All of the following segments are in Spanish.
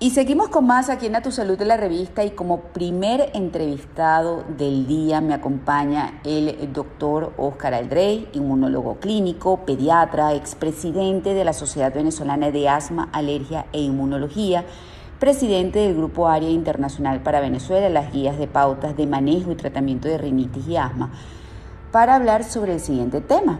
Y seguimos con más aquí en A Tu Salud de la revista y como primer entrevistado del día me acompaña el doctor Oscar Aldrey, inmunólogo clínico, pediatra, expresidente de la Sociedad Venezolana de Asma, Alergia e Inmunología, presidente del Grupo Área Internacional para Venezuela, las guías de pautas de manejo y tratamiento de rinitis y asma, para hablar sobre el siguiente tema,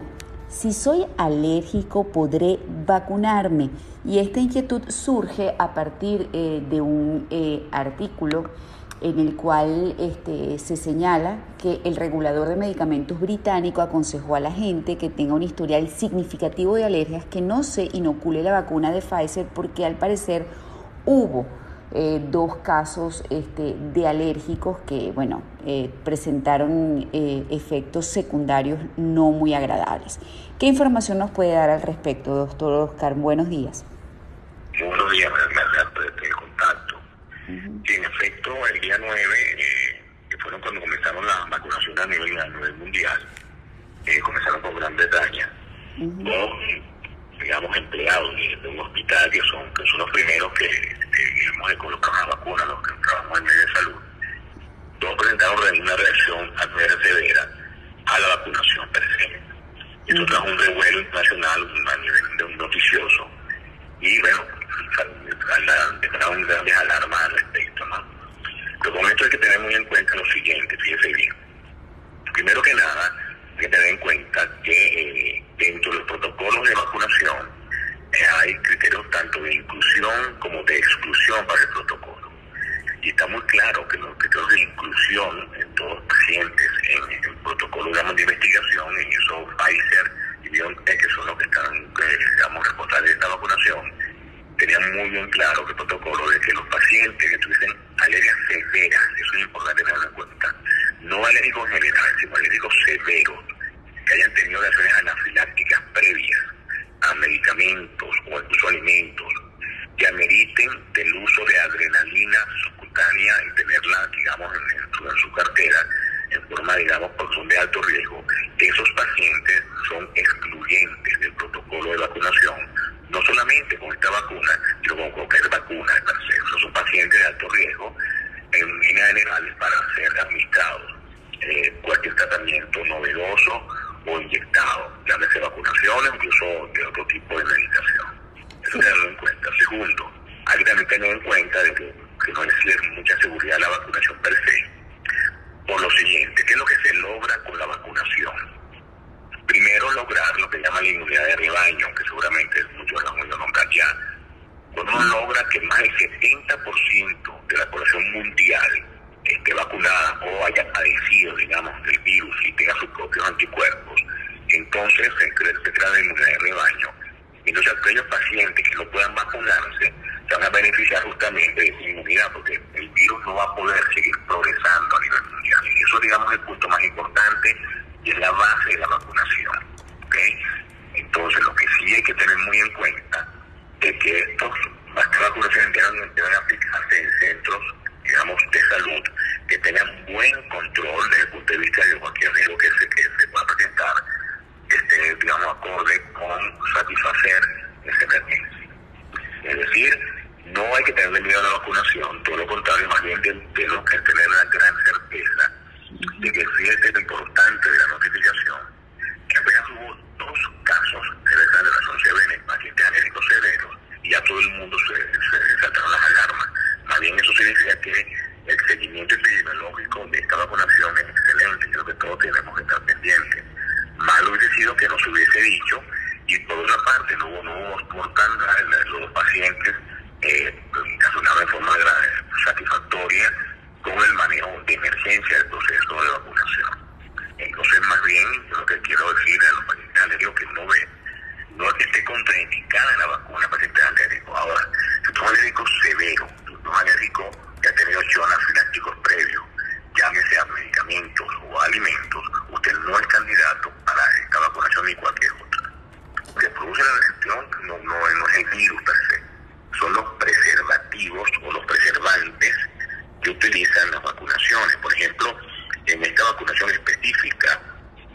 si soy alérgico, podré vacunarme. Y esta inquietud surge a partir eh, de un eh, artículo en el cual este, se señala que el regulador de medicamentos británico aconsejó a la gente que tenga un historial significativo de alergias que no se inocule la vacuna de Pfizer porque al parecer hubo eh, dos casos este, de alérgicos que, bueno, eh, presentaron eh, efectos secundarios no muy agradables. ¿Qué información nos puede dar al respecto, doctor Oscar? Buenos días. Buenos días, gracias por este contacto. Sí, en efecto, el día 9, que fueron cuando comenzaron las vacunaciones a nivel, a nivel mundial, comenzaron por Gran Bretaña, digamos, empleados de, un hospital que son, que son los primeros que, digamos, de colocar una vacuna, los que trabajamos en medio de salud, todos presentaron una reacción adversa severa a la vacunación per se. Esto trajo un revuelo internacional a nivel de un noticioso y, bueno, dejaron grandes alarmas al respecto, ¿no? Pero con esto hay que tener muy en cuenta lo siguiente, fíjese bien. Primero que nada, hay que tener en cuenta que eh, dentro de los protocolos de vacunación eh, hay criterios tanto de inclusión como de exclusión para el protocolo. Y está muy claro que los criterios de inclusión en todos los pacientes en, el protocolo de investigación, en eso Pfizer y BioNTech, que son los que están, eh, digamos, responsables de esta vacunación, tenían muy bien claro que el protocolo de que los pacientes que tuviesen alergias severas, eso es importante tenerlo en cuenta, no alérgicos generales, alérgicos severos, que hayan tenido reacciones anafilácticas previas a medicamentos o incluso alimentos, que ameriten del uso de adrenalina subcutánea y tenerla, digamos, en, su, cartera en forma, digamos, porque son de alto riesgo, esos pacientes son excluyentes del protocolo de vacunación, no solamente con esta vacuna, sino con cualquier vacuna de son pacientes de alto riesgo en líneas generales para ser administrados eh, cualquier tratamiento novedoso o inyectado, llámese vacunación o incluso de otro tipo de medicación. Eso tenerlo en cuenta. Segundo, hay que también tener en cuenta de que, no es mucha seguridad la vacunación per se. Por lo siguiente, ¿qué es lo que se logra con la vacunación? Primero, lograr lo que llama la inmunidad de rebaño, que seguramente muchos lo han nombrar ya. Cuando uno logra que más del 70% de la población mundial esté vacunada o haya padecido, digamos, del virus y tenga sus propios anticuerpos, entonces se crea, se crea la inmunidad de rebaño. Entonces aquellos pacientes que no puedan vacunarse se van a beneficiar justamente de esa inmunidad porque el virus no va a poder seguir progresando a nivel mundial. Y eso, digamos, es el punto más importante y es la base de la vacunación. ¿okay? Entonces lo que sí hay que tener muy en cuenta es que estos, estas vacunaciones deben, deben aplicarse en centros digamos, de salud, que tengan buen control desde el punto de vista de cualquier riesgo que se, que se pueda presentar, esté, digamos, acorde con satisfacer esa emergencia. Es decir, no hay que tener miedo a la vacunación, todo lo contrario, más bien tenemos que tener la gran certeza de que fíjate ni cualquier otra. Lo que produce la digestión no, no, es el virus per se, son los preservativos o los preservantes que utilizan las vacunaciones. Por ejemplo, en esta vacunación específica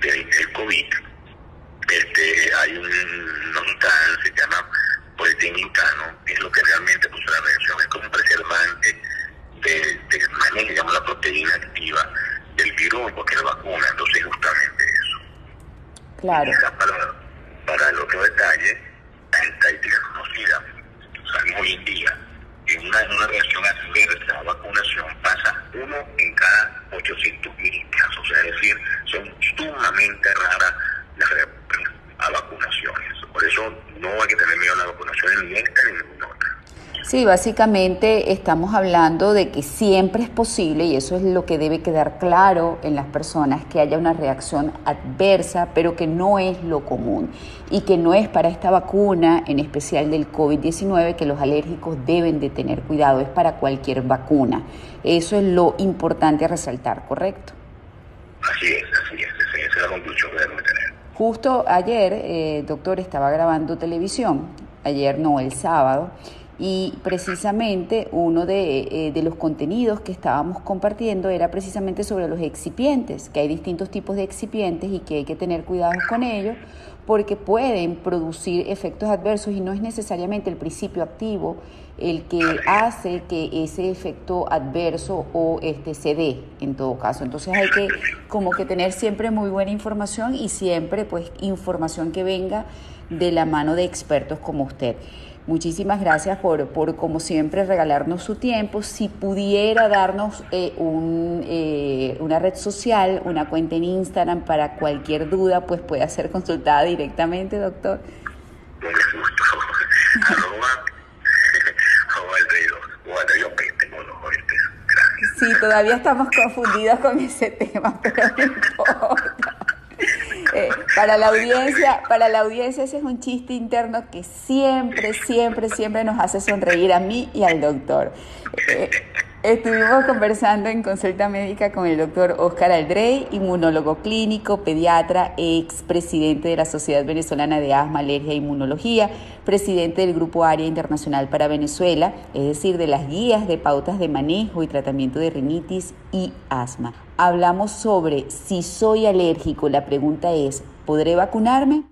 del, COVID, este, hay un, sustancia se llama polietilmintano, que es lo que realmente produce la reacción, es como un preservante de, de la proteína activa del virus, porque la vacuna. Claro. Para, para el otro detalle, la estadística conocida, sabemos hoy en día, en una, una reacción adversa a vacunación pasa uno en cada 800 mil casos, o sea, es decir, son sumamente raras las reacciones a vacunaciones. Por eso no hay que tener miedo a la vacunación ni esta ni ninguna otra. Sí, básicamente estamos hablando de que siempre es posible, y eso es lo que debe quedar claro en las personas, que haya una reacción adversa, pero que no es lo común y que no es para esta vacuna, en especial del COVID-19, que los alérgicos deben de tener cuidado, es para cualquier vacuna. Eso es lo importante a resaltar, ¿correcto? Así es, así es, esa es la conclusión que debemos tener. Justo ayer, eh, doctor, estaba grabando televisión, ayer no, el sábado, y precisamente uno de, eh, de, los contenidos que estábamos compartiendo era precisamente sobre los excipientes, que hay distintos tipos de excipientes y que hay que tener cuidado con ellos porque pueden producir efectos adversos y no es necesariamente el principio activo el que hace que ese efecto adverso o este se dé en todo caso. Entonces hay que como que tener siempre muy buena información y siempre pues información que venga de la mano de expertos como usted. Muchísimas gracias por, por, como siempre, regalarnos su tiempo. Si pudiera darnos eh, un, eh, una red social, una cuenta en Instagram para cualquier duda, pues pueda ser consultada directamente, doctor. Sí, todavía estamos confundidos con ese tema, pero no importa. Para la audiencia, para la audiencia ese es un chiste interno que siempre, siempre, siempre nos hace sonreír a mí y al doctor. Eh, estuvimos conversando en consulta médica con el doctor Oscar Aldrey, inmunólogo clínico, pediatra, ex presidente de la Sociedad Venezolana de Asma, Alergia e Inmunología, presidente del Grupo Área Internacional para Venezuela, es decir, de las guías de pautas de manejo y tratamiento de rinitis y asma hablamos sobre si soy alérgico. La pregunta es, ¿podré vacunarme?